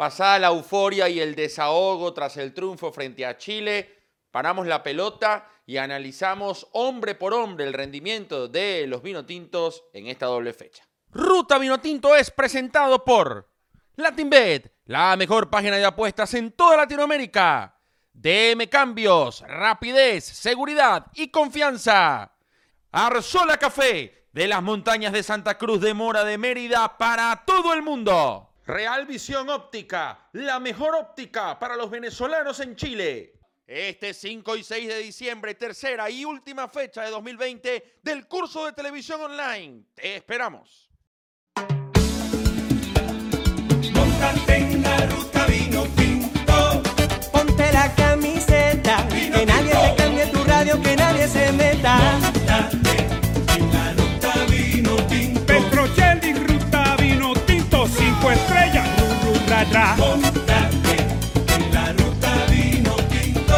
Pasada la euforia y el desahogo tras el triunfo frente a Chile, paramos la pelota y analizamos hombre por hombre el rendimiento de los vinotintos en esta doble fecha. Ruta Vinotinto es presentado por LatinBet, la mejor página de apuestas en toda Latinoamérica. DM Cambios, rapidez, seguridad y confianza. Arzola Café, de las montañas de Santa Cruz de Mora de Mérida para todo el mundo. Real Visión Óptica, la mejor óptica para los venezolanos en Chile. Este 5 y 6 de diciembre, tercera y última fecha de 2020 del curso de televisión online. Te esperamos. Ru, ru, ra, ra. Montate en la ruta vino tinto.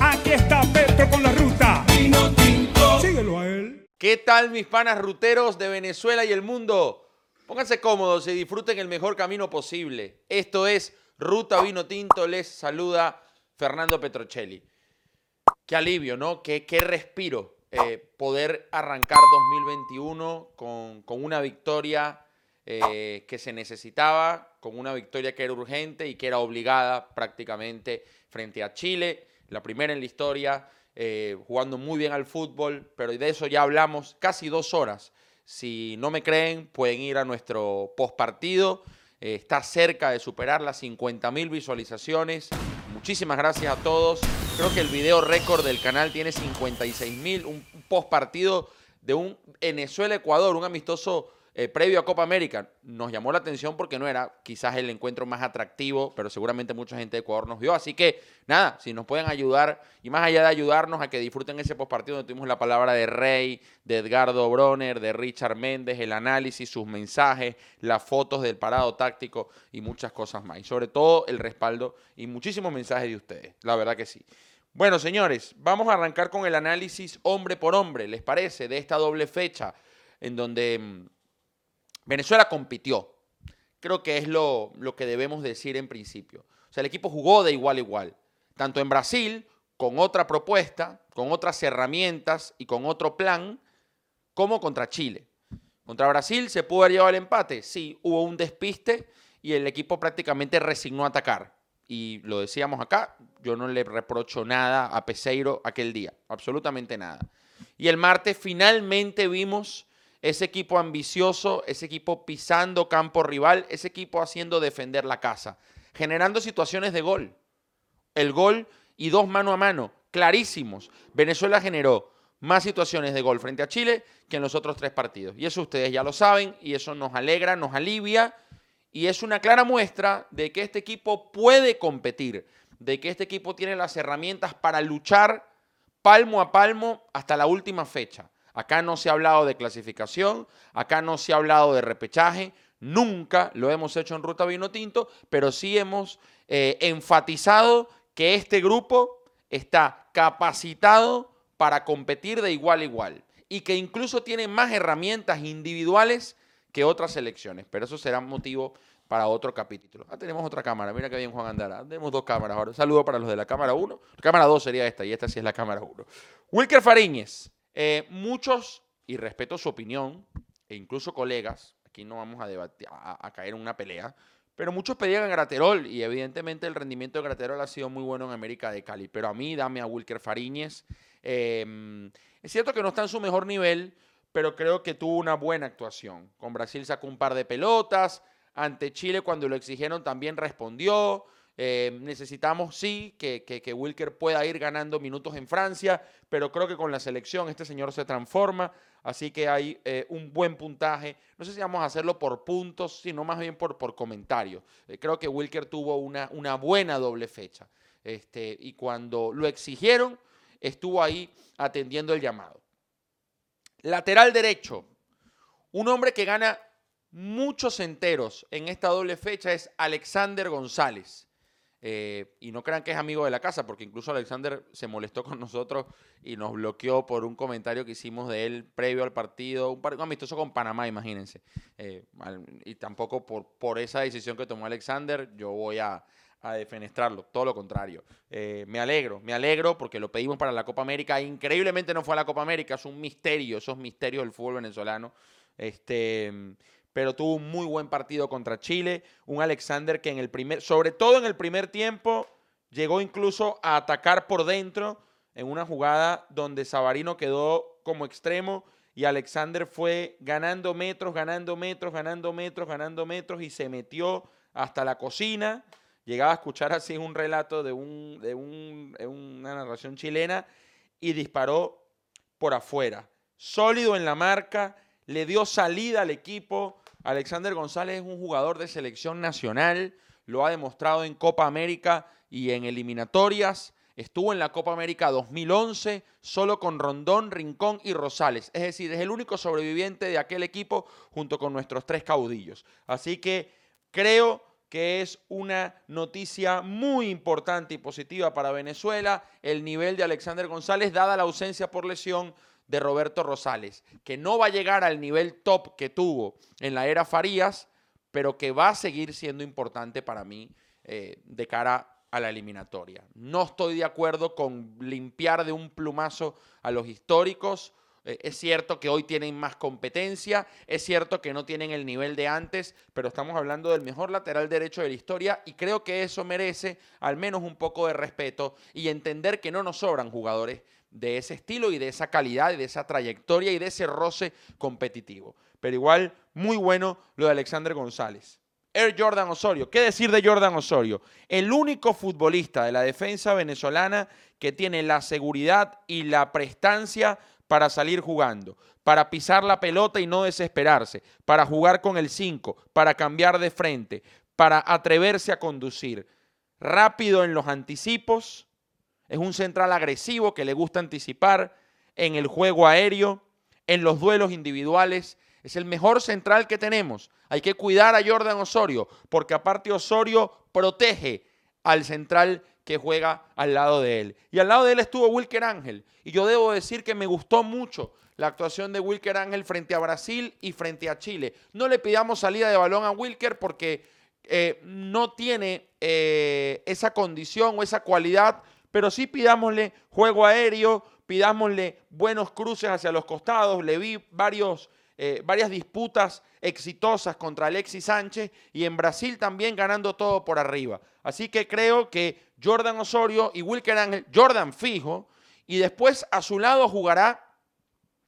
Aquí está Petro con la ruta. Vino tinto. Síguelo a él. ¿Qué tal mis panas ruteros de Venezuela y el mundo? Pónganse cómodos y disfruten el mejor camino posible. Esto es Ruta Vino Tinto, les saluda Fernando Petrocelli. Qué alivio, ¿no? Qué, qué respiro eh, poder arrancar 2021 con, con una victoria eh, que se necesitaba, con una victoria que era urgente y que era obligada prácticamente frente a Chile, la primera en la historia, eh, jugando muy bien al fútbol, pero de eso ya hablamos casi dos horas. Si no me creen, pueden ir a nuestro postpartido. Eh, está cerca de superar las 50 mil visualizaciones. Muchísimas gracias a todos. Creo que el video récord del canal tiene 56 mil. Un post partido de un Venezuela-Ecuador, un amistoso eh, previo a Copa América. Nos llamó la atención porque no era quizás el encuentro más atractivo, pero seguramente mucha gente de Ecuador nos vio. Así que nada, si nos pueden ayudar y más allá de ayudarnos a que disfruten ese post partido donde tuvimos la palabra de Rey, de Edgardo Broner, de Richard Méndez, el análisis, sus mensajes, las fotos del parado táctico y muchas cosas más. Y sobre todo el respaldo y muchísimos mensajes de ustedes. La verdad que sí. Bueno, señores, vamos a arrancar con el análisis hombre por hombre, ¿les parece? De esta doble fecha en donde mm, Venezuela compitió. Creo que es lo, lo que debemos decir en principio. O sea, el equipo jugó de igual a igual. Tanto en Brasil, con otra propuesta, con otras herramientas y con otro plan, como contra Chile. Contra Brasil se pudo haber llevado el empate. Sí, hubo un despiste y el equipo prácticamente resignó a atacar. Y lo decíamos acá, yo no le reprocho nada a Peseiro aquel día, absolutamente nada. Y el martes finalmente vimos ese equipo ambicioso, ese equipo pisando campo rival, ese equipo haciendo defender la casa, generando situaciones de gol. El gol y dos mano a mano, clarísimos. Venezuela generó más situaciones de gol frente a Chile que en los otros tres partidos. Y eso ustedes ya lo saben y eso nos alegra, nos alivia y es una clara muestra de que este equipo puede competir, de que este equipo tiene las herramientas para luchar palmo a palmo hasta la última fecha. Acá no se ha hablado de clasificación, acá no se ha hablado de repechaje, nunca lo hemos hecho en Ruta Vino Tinto, pero sí hemos eh, enfatizado que este grupo está capacitado para competir de igual a igual y que incluso tiene más herramientas individuales que otras selecciones, pero eso será motivo para otro capítulo. Ah, tenemos otra cámara, mira que bien Juan Andara. Tenemos dos cámaras ahora. Saludo para los de la cámara 1. Cámara 2 sería esta y esta sí es la cámara 1. Wilker Fariñez, eh, muchos, y respeto su opinión, e incluso colegas, aquí no vamos a, debatir, a, caer en una pelea, pero muchos pedían a Graterol y evidentemente el rendimiento de Graterol ha sido muy bueno en América de Cali. Pero a mí, dame a Wilker Fariñez. Eh, es cierto que no está en su mejor nivel, pero creo que tuvo una buena actuación. Con Brasil sacó un par de pelotas. Ante Chile, cuando lo exigieron, también respondió. Eh, necesitamos, sí, que, que, que Wilker pueda ir ganando minutos en Francia, pero creo que con la selección este señor se transforma. Así que hay eh, un buen puntaje. No sé si vamos a hacerlo por puntos, sino más bien por, por comentarios. Eh, creo que Wilker tuvo una, una buena doble fecha. Este, y cuando lo exigieron, estuvo ahí atendiendo el llamado. Lateral derecho. Un hombre que gana muchos enteros en esta doble fecha es Alexander González. Eh, y no crean que es amigo de la casa, porque incluso Alexander se molestó con nosotros y nos bloqueó por un comentario que hicimos de él previo al partido, un partido amistoso con Panamá, imagínense. Eh, y tampoco por, esa decisión que tomó Alexander, yo voy a, a defenestrarlo, todo lo contrario. Eh, me alegro, me alegro porque lo pedimos para la Copa América. Increíblemente no fue a la Copa América, es un misterio, esos misterios del fútbol venezolano. Este, pero tuvo un muy buen partido contra Chile. Un Alexander que en el primer, sobre todo en el primer tiempo, llegó incluso a atacar por dentro en una jugada donde Savarino quedó como extremo y Alexander fue ganando metros, ganando metros, ganando metros, ganando metros y se metió hasta la cocina. Llegaba a escuchar así un relato de, un, de un- de una narración chilena y disparó por afuera. Sólido en la marca, le dio salida al equipo. Alexander González es un jugador de selección nacional, lo ha demostrado en Copa América y en eliminatorias. Estuvo en la Copa América 2011 solo con Rondón, Rincón y Rosales. Es decir, es el único sobreviviente de aquel equipo junto con nuestros tres caudillos. Así que creo que es una noticia muy importante y positiva para Venezuela el nivel de Alexander González, dada la ausencia por lesión de Roberto Rosales, que no va a llegar al nivel top que tuvo en la era Farías, pero que va a seguir siendo importante para mí eh, de cara a la eliminatoria. No estoy de acuerdo con limpiar de un plumazo a los históricos. Eh, es cierto que hoy tienen más competencia, es cierto que no tienen el nivel de antes, pero estamos hablando del mejor lateral derecho de la historia y creo que eso merece al menos un poco de respeto y entender que no nos sobran jugadores de ese estilo y de esa calidad y de esa trayectoria y de ese roce competitivo. Pero igual, muy bueno lo de Alexander González. Air Jordan Osorio. ¿Qué decir de Jordan Osorio? El único futbolista de la defensa venezolana que tiene la seguridad y la prestancia para salir jugando, para pisar la pelota y no desesperarse, para jugar con el 5, para cambiar de frente, para atreverse a conducir. Rápido en los anticipos, es un central agresivo que le gusta anticipar en el juego aéreo, en los duelos individuales. Es el mejor central que tenemos. Hay que cuidar a Jordan Osorio, porque aparte Osorio protege al central que juega al lado de él. Y al lado de él estuvo Wilker Ángel. Y yo debo decir que me gustó mucho la actuación de Wilker Ángel frente a Brasil y frente a Chile. No le pidamos salida de balón a Wilker porque eh, no tiene eh, esa condición o esa cualidad, pero sí pidámosle juego aéreo, pidámosle buenos cruces hacia los costados. Le vi varios, eh, varias disputas exitosas contra Alexis Sánchez y en Brasil también ganando todo por arriba. Así que creo que Jordan Osorio y Wilker Ángel, Jordan fijo, y después a su lado jugará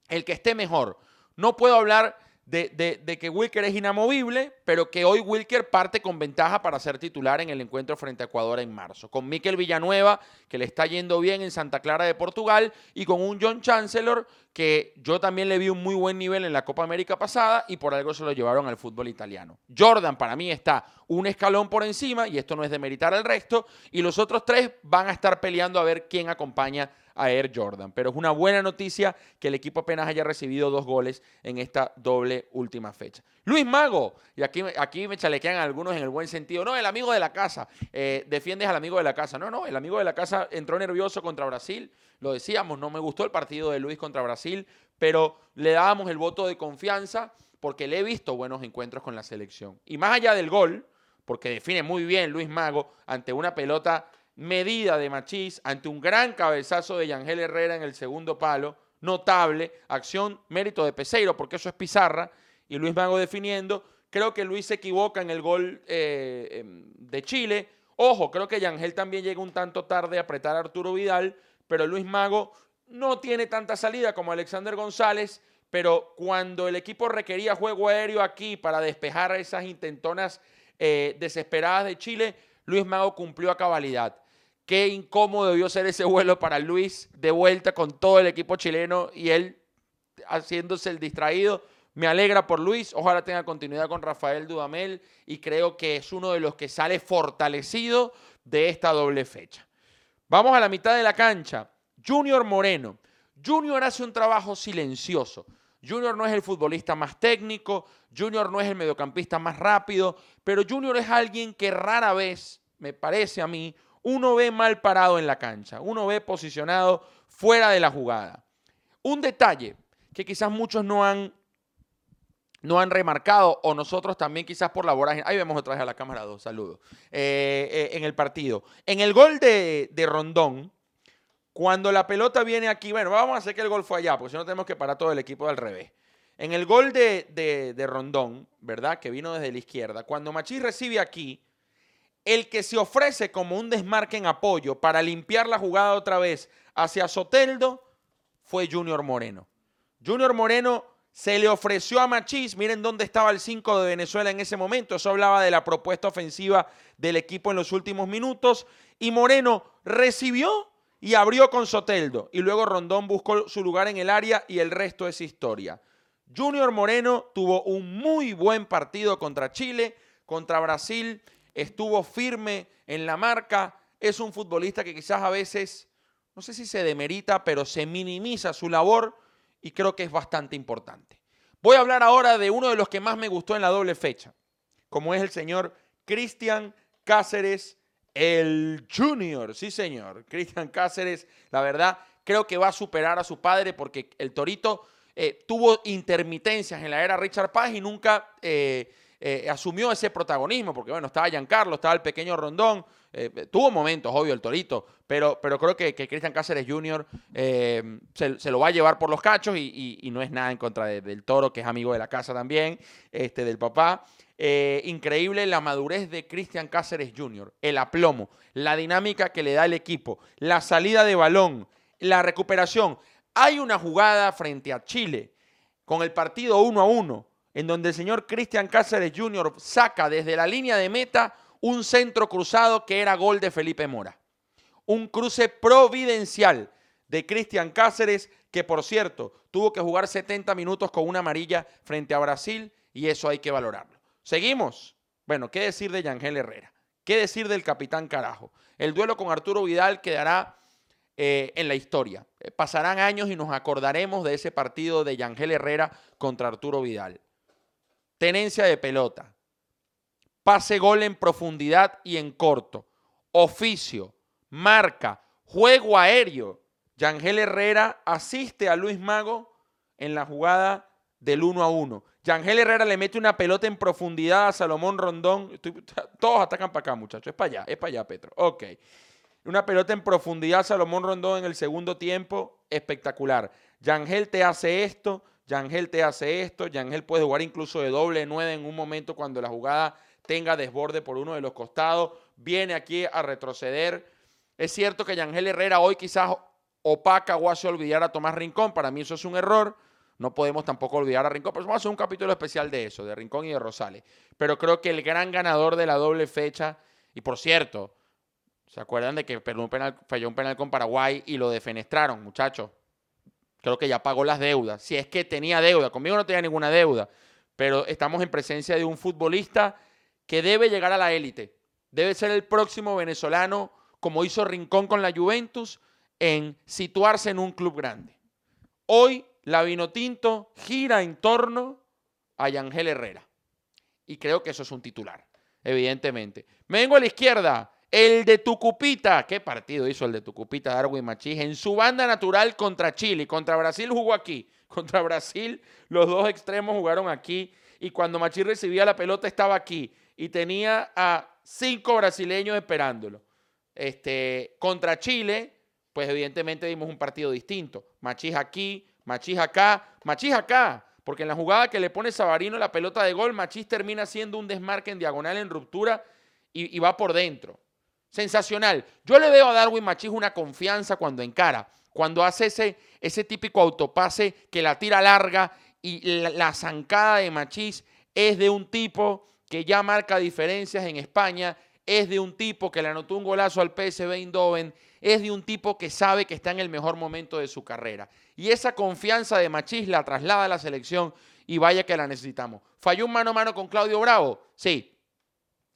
el que esté mejor. No puedo hablar de, de- de que Wilker es inamovible, pero que hoy Wilker parte con ventaja para ser titular en el encuentro frente a Ecuador en marzo. Con Miquel Villanueva, que le está yendo bien en Santa Clara de Portugal, y con un John Chancellor, que yo también le vi un muy buen nivel en la Copa América pasada y por algo se lo llevaron al fútbol italiano. Jordan para mí está un escalón por encima, y esto no es de meritar al resto, y los otros tres van a estar peleando a ver quién acompaña a Air Jordan. Pero es una buena noticia que el equipo apenas haya recibido dos goles en esta doble última fecha. Luis Mago, y aquí, aquí me chalequean algunos en el buen sentido. No, el amigo de la casa. eh, defiendes al amigo de la casa. No, no, el amigo de la casa entró nervioso contra Brasil. Lo decíamos, no me gustó el partido de Luis contra Brasil, pero le dábamos el voto de confianza porque le he visto buenos encuentros con la selección. Y más allá del gol, porque define muy bien Luis Mago ante una pelota medida de Machís, ante un gran cabezazo de Yangel Herrera en el segundo palo, notable, acción, mérito de Peseiro, porque eso es pizarra, y Luis Mago definiendo. Creo que Luis se equivoca en el gol eh, em, de Chile. Ojo, creo que Yangel también llega un tanto tarde a apretar a Arturo Vidal, pero Luis Mago no tiene tanta salida como Alexander González, pero cuando el equipo requería juego aéreo aquí para despejar esas intentonas eh, desesperadas de Chile, Luis Mago cumplió a cabalidad. Qué incómodo debió ser ese vuelo para Luis de vuelta con todo el equipo chileno y él haciéndose el distraído. Me alegra por Luis, ojalá tenga continuidad con Rafael Dudamel y creo que es uno de los que sale fortalecido de esta doble fecha. Vamos a la mitad de la cancha. Junior Moreno. Junior hace un trabajo silencioso. Junior no es el futbolista más técnico, Junior no es el mediocampista más rápido, pero Junior es alguien que rara vez me parece a mí, uno ve mal parado en la cancha, uno ve posicionado fuera de la jugada. Un detalle que quizás muchos no han, no han remarcado, o nosotros también quizás por la vorágine, ahí vemos otra vez a la cámara dos, saludos, eh, eh, en el partido. En el gol de, de Rondón, cuando la pelota viene aquí, bueno, vamos a hacer que el gol fue allá, porque si no tenemos que parar todo el equipo del revés. En el gol de, de- de Rondón, ¿verdad? Que vino desde la izquierda, cuando Machís recibe aquí, el que se ofrece como un desmarque en apoyo para limpiar la jugada otra vez hacia Soteldo fue Junior Moreno. Junior Moreno se le ofreció a Machís, miren dónde estaba el 5 de Venezuela en ese momento, eso hablaba de la propuesta ofensiva del equipo en los últimos minutos, y Moreno recibió y abrió con Soteldo, y luego Rondón buscó su lugar en el área y el resto es historia. Junior Moreno tuvo un muy buen partido contra Chile, contra Brasil, estuvo firme en la marca, es un futbolista que quizás a veces, no sé si se demerita, pero se minimiza su labor y creo que es bastante importante. Voy a hablar ahora de uno de los que más me gustó en la doble fecha, como es el señor Cristian Cáceres, el Junior, sí señor, Cristian Cáceres, la verdad, creo que va a superar a su padre porque el Torito eh, tuvo intermitencias en la era Richard Paz y nunca eh, eh, asumió ese protagonismo, porque bueno, estaba Giancarlo, estaba el pequeño Rondón, eh, tuvo momentos, obvio, el Torito, pero, pero creo que, que Cristian Cáceres Jr. eh, se, se lo va a llevar por los cachos y, y- no es nada en contra de- del Toro, que es amigo de la casa también, este, del papá. Eh, increíble la madurez de Cristian Cáceres Jr., el aplomo, la dinámica que le da el equipo, la salida de balón, la recuperación. Hay una jugada frente a Chile con el partido 1 a 1, en donde el señor Cristian Cáceres Jr. saca desde la línea de meta un centro cruzado que era gol de Felipe Mora. Un cruce providencial de Cristian Cáceres, que por cierto tuvo que jugar 70 minutos con una amarilla frente a Brasil y eso hay que valorarlo. Seguimos. Bueno, ¿qué decir de Yangel Herrera? ¿Qué decir del capitán Carajo? El duelo con Arturo Vidal quedará eh, en la historia. Eh, pasarán años y nos acordaremos de ese partido de Yangel Herrera contra Arturo Vidal. Tenencia de pelota, pase gol en profundidad y en corto, oficio, marca, juego aéreo. Yangel Herrera asiste a Luis Mago en la jugada del 1 a 1. Yangel Herrera le mete una pelota en profundidad a Salomón Rondón. Todos atacan para acá, muchachos. Es para allá, es para allá, Petro. Ok. Una pelota en profundidad a Salomón Rondón en el segundo tiempo. Espectacular. Yangel te hace esto. Yangel te hace esto. Yangel puede jugar incluso de doble nueve en un momento cuando la jugada tenga desborde por uno de los costados. Viene aquí a retroceder. Es cierto que Yangel Herrera hoy quizás opaca o hace olvidar a Tomás Rincón. Para mí eso es un error. No podemos tampoco olvidar a Rincón. Pero vamos a hacer un capítulo especial de eso, de Rincón y de Rosales. Pero creo que el gran ganador de la doble fecha, y por cierto, ¿se acuerdan de que un penal, falló un penal con Paraguay y lo defenestraron, muchachos? Creo que ya pagó las deudas. Si es que tenía deuda, conmigo no tenía ninguna deuda. Pero estamos en presencia de un futbolista que debe llegar a la élite. Debe ser el próximo venezolano, como hizo Rincón con la Juventus, en situarse en un club grande. Hoy la Vinotinto gira en torno a Yangel Herrera. Y creo que eso es un titular, evidentemente. Me vengo a la izquierda. El de Tucupita. ¿Qué partido hizo el de Tucupita, Darwin Machís? En su banda natural contra Chile. Contra Brasil jugó aquí. Contra Brasil, los dos extremos jugaron aquí. Y cuando Machís recibía la pelota, estaba aquí. Y tenía a cinco brasileños esperándolo. Este, contra Chile, pues evidentemente vimos un partido distinto. Machís aquí, Machís acá, Machís acá. Porque en la jugada que le pone Sabarino la pelota de gol, Machís termina haciendo un desmarque en diagonal en ruptura y, va por dentro. Sensacional. Yo le veo a Darwin Machís una confianza cuando encara, cuando hace ese, ese típico autopase que la tira larga y la, la zancada de Machís es de un tipo que ya marca diferencias en España, es de un tipo que le anotó un golazo al PSV Eindhoven, es de un tipo que sabe que está en el mejor momento de su carrera. Y esa confianza de Machís la traslada a la selección y vaya que la necesitamos. ¿Falló un mano a mano con Claudio Bravo? Sí.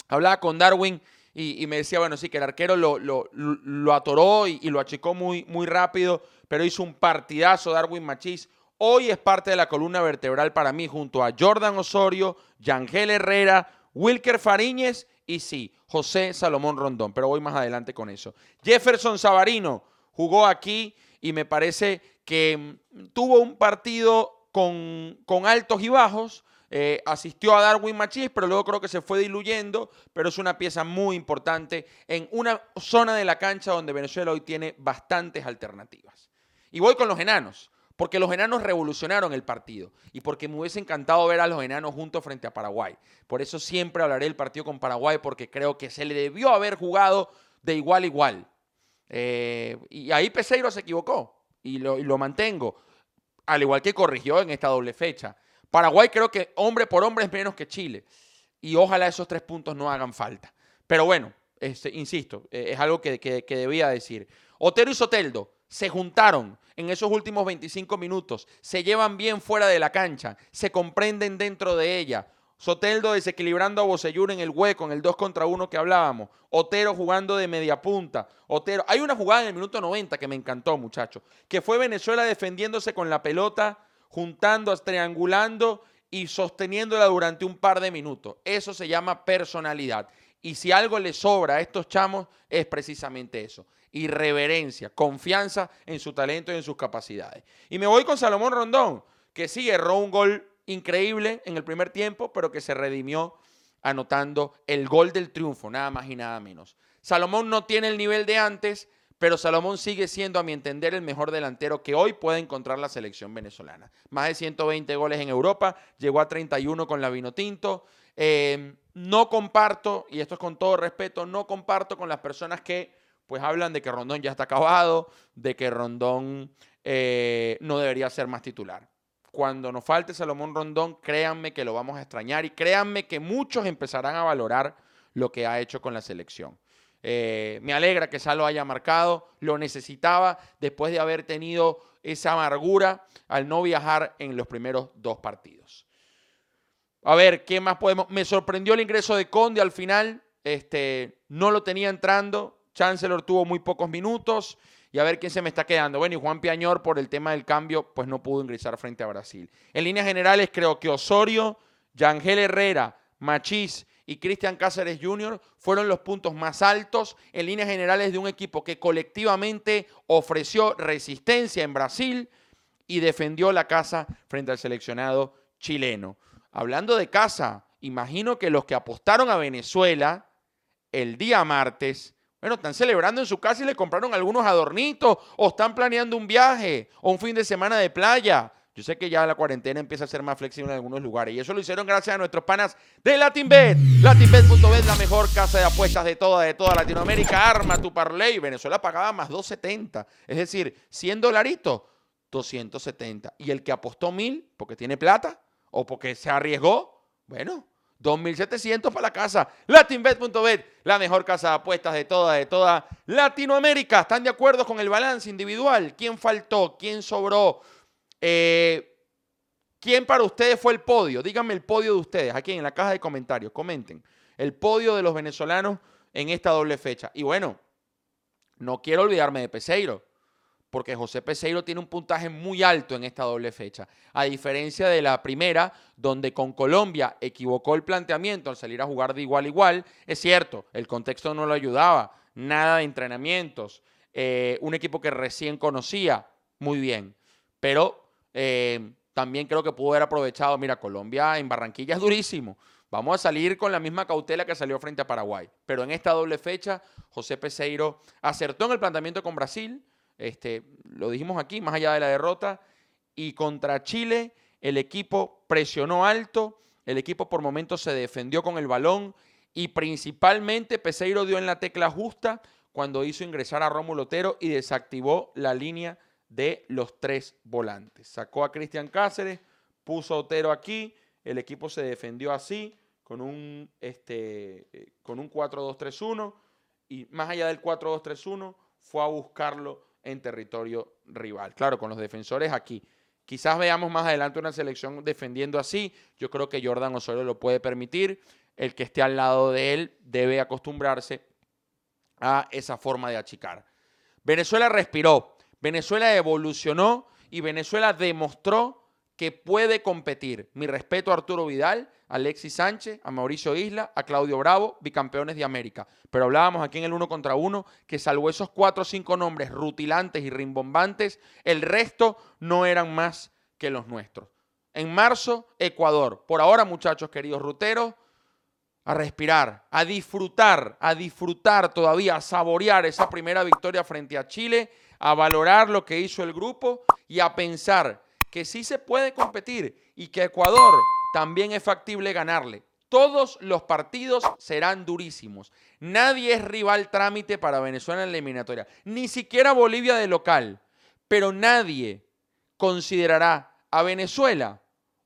Hablaba con Darwin y, me decía, bueno, sí, que el arquero lo, lo- lo- lo atoró y, y lo achicó muy, muy rápido, pero hizo un partidazo Darwin Machís. Hoy es parte de la columna vertebral para mí junto a Jordan Osorio, Yangel Herrera, Wilker Fariñez y sí, José Salomón Rondón, pero voy más adelante con eso. Jefferson Savarino jugó aquí y me parece que mm, tuvo un partido con, altos y bajos. Eh, asistió a Darwin Machís, pero luego creo que se fue diluyendo, pero es una pieza muy importante en una zona de la cancha donde Venezuela hoy tiene bastantes alternativas. Y voy con los enanos, porque los enanos revolucionaron el partido y porque me hubiese encantado ver a los enanos juntos frente a Paraguay. Por eso siempre hablaré del partido con Paraguay, porque creo que se le debió haber jugado de igual a igual. Eh, y ahí Peseiro se equivocó y lo, y lo mantengo, al igual que corrigió en esta doble fecha. Paraguay creo que hombre por hombre es menos que Chile. Y ojalá esos tres puntos no hagan falta. Pero bueno, este, insisto, eh, es algo que, que- que debía decir. Otero y Soteldo se juntaron en esos últimos 25 minutos. Se llevan bien fuera de la cancha. Se comprenden dentro de ella. Soteldo desequilibrando a Bocellur en el hueco, en el 2 contra 1 que hablábamos. Otero jugando de media punta. Otero. Hay una jugada en el minuto 90 que me encantó, muchachos. Que fue Venezuela defendiéndose con la pelota juntando, triangulando y sosteniéndola durante un par de minutos. Eso se llama personalidad. Y si algo le sobra a estos chamos es precisamente eso. Irreverencia, confianza en su talento y en sus capacidades. Y me voy con Salomón Rondón, que sí erró un gol increíble en el primer tiempo, pero que se redimió anotando el gol del triunfo, nada más y nada menos. Salomón no tiene el nivel de antes, pero Salomón sigue siendo, a mi entender, el mejor delantero que hoy puede encontrar la selección venezolana. Más de 120 goles en Europa, llegó a 31 con la Vinotinto. Eh, no comparto, y esto es con todo respeto, no comparto con las personas que pues hablan de que Rondón ya está acabado, de que Rondón eh, no debería ser más titular. Cuando nos falte Salomón Rondón, créanme que lo vamos a extrañar y créanme que muchos empezarán a valorar lo que ha hecho con la selección. Eh, me alegra que Salo haya marcado, lo necesitaba después de haber tenido esa amargura al no viajar en los primeros dos partidos. A ver, ¿qué más podemos? Me sorprendió el ingreso de Conde al final, este, no lo tenía entrando, Chancellor tuvo muy pocos minutos y a ver quién se me está quedando. Bueno, y Juan Piañor por el tema del cambio, pues no pudo ingresar frente a Brasil. En líneas generales, creo que Osorio, Yangel Herrera, Machís y Cristian Cáceres Jr. fueron los puntos más altos en líneas generales de un equipo que colectivamente ofreció resistencia en Brasil y defendió la casa frente al seleccionado chileno. Hablando de casa, imagino que los que apostaron a Venezuela el día martes, bueno, están celebrando en su casa y le compraron algunos adornitos o están planeando un viaje o un fin de semana de playa. Yo sé que ya la cuarentena empieza a ser más flexible en algunos lugares y eso lo hicieron gracias a nuestros panas de LatinBet. LatinBet.bet, la mejor casa de apuestas de toda, de toda Latinoamérica. Arma tu parlay. Venezuela pagaba más 2.70. Es decir, 100 dolaritos, 270. Y el que apostó mil porque tiene plata o porque se arriesgó, bueno, 2.700 para la casa. Latinbet.bet, la mejor casa de apuestas de toda, de toda Latinoamérica. ¿Están de acuerdo con el balance individual? ¿Quién faltó? ¿Quién sobró? Eh, ¿Quién para ustedes fue el podio? Díganme el podio de ustedes, aquí en la caja de comentarios, comenten. El podio de los venezolanos en esta doble fecha. Y bueno, no quiero olvidarme de Peseiro, porque José Peseiro tiene un puntaje muy alto en esta doble fecha. A diferencia de la primera, donde con Colombia equivocó el planteamiento al salir a jugar de igual a igual, es cierto, el contexto no lo ayudaba, nada de entrenamientos, eh, un equipo que recién conocía, muy bien, pero eh, también creo que pudo haber aprovechado, mira, Colombia en Barranquilla es durísimo, vamos a salir con la misma cautela que salió frente a Paraguay, pero en esta doble fecha, José Peseiro acertó en el planteamiento con Brasil, este, lo dijimos aquí, más allá de la derrota, y contra Chile el equipo presionó alto, el equipo por momentos se defendió con el balón y principalmente Peseiro dio en la tecla justa cuando hizo ingresar a Rómulo Otero y desactivó la línea de los tres volantes. Sacó a Cristian Cáceres, puso a Otero aquí, el equipo se defendió así, con un, este, eh, con un 4-2-3-1 y más allá del 4-2-3-1 fue a buscarlo en territorio rival. Claro, con los defensores aquí. Quizás veamos más adelante una selección defendiendo así. Yo creo que Jordan Osorio lo puede permitir. El que esté al lado de él debe acostumbrarse a esa forma de achicar. Venezuela respiró, Venezuela evolucionó y Venezuela demostró que puede competir. Mi respeto a Arturo Vidal, a Alexis Sánchez, a Mauricio Isla, a Claudio Bravo, bicampeones de América. Pero hablábamos aquí en el uno contra uno que salvo esos cuatro o cinco nombres rutilantes y rimbombantes, el resto no eran más que los nuestros. En marzo, Ecuador. Por ahora, muchachos queridos ruteros, a respirar, a disfrutar, a disfrutar todavía, a saborear esa primera victoria frente a Chile, a valorar lo que hizo el grupo y a pensar que sí se puede competir y que Ecuador también es factible ganarle. Todos los partidos serán durísimos. Nadie es rival trámite para Venezuela en la eliminatoria, ni siquiera Bolivia de local. Pero nadie considerará a Venezuela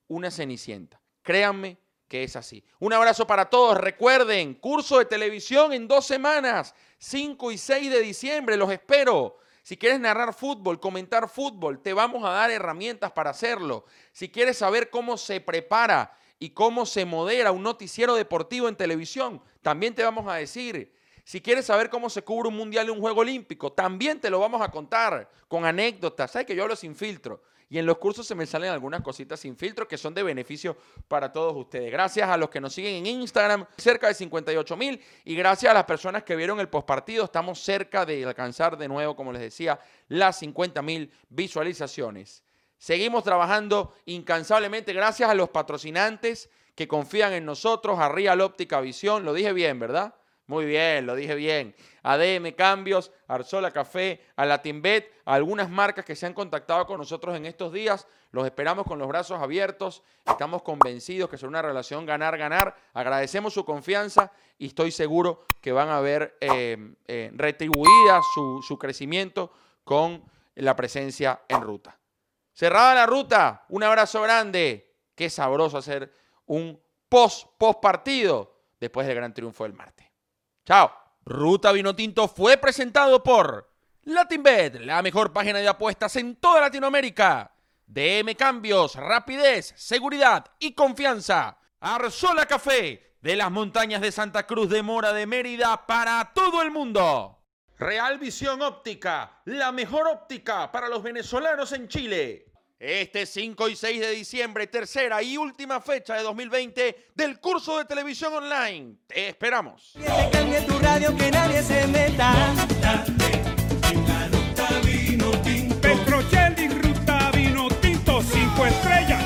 una cenicienta. Créanme que es así. Un abrazo para todos. Recuerden, curso de televisión en dos semanas, 5 y 6 de diciembre. Los espero. Si quieres narrar fútbol, comentar fútbol, te vamos a dar herramientas para hacerlo. Si quieres saber cómo se prepara y cómo se modera un noticiero deportivo en televisión, también te vamos a decir. Si quieres saber cómo se cubre un mundial y un juego olímpico, también te lo vamos a contar con anécdotas. Sabes que yo hablo sin filtro. Y en los cursos se me salen algunas cositas sin filtro que son de beneficio para todos ustedes. Gracias a los que nos siguen en Instagram, cerca de 58 mil. Y gracias a las personas que vieron el postpartido, estamos cerca de alcanzar de nuevo, como les decía, las 50 mil visualizaciones. Seguimos trabajando incansablemente gracias a los patrocinantes que confían en nosotros, a Real Óptica Visión. Lo dije bien, ¿verdad? Muy bien, lo dije bien. ADM Cambios, Arzola Café, a Latinbet, a algunas marcas que se han contactado con nosotros en estos días. Los esperamos con los brazos abiertos. Estamos convencidos que será una relación ganar-ganar. Agradecemos su confianza y estoy seguro que van a ver eh, eh, retribuida su, su crecimiento con la presencia en ruta. Cerrada la ruta, un abrazo grande. Qué sabroso hacer un post, post partido después del gran triunfo del martes. Chao. Ruta Vinotinto fue presentado por LatinBet, la mejor página de apuestas en toda Latinoamérica. DM Cambios, rapidez, seguridad y confianza. Arzola Café, de las montañas de Santa Cruz de Mora de Mérida para todo el mundo. Real Visión Óptica, la mejor óptica para los venezolanos en Chile. Este 5 y 6 de diciembre, tercera y última fecha de 2020 del curso de televisión online. Te esperamos. Que cambie tu radio, que nadie se meta. La ruta vino tinto. Cinco estrellas.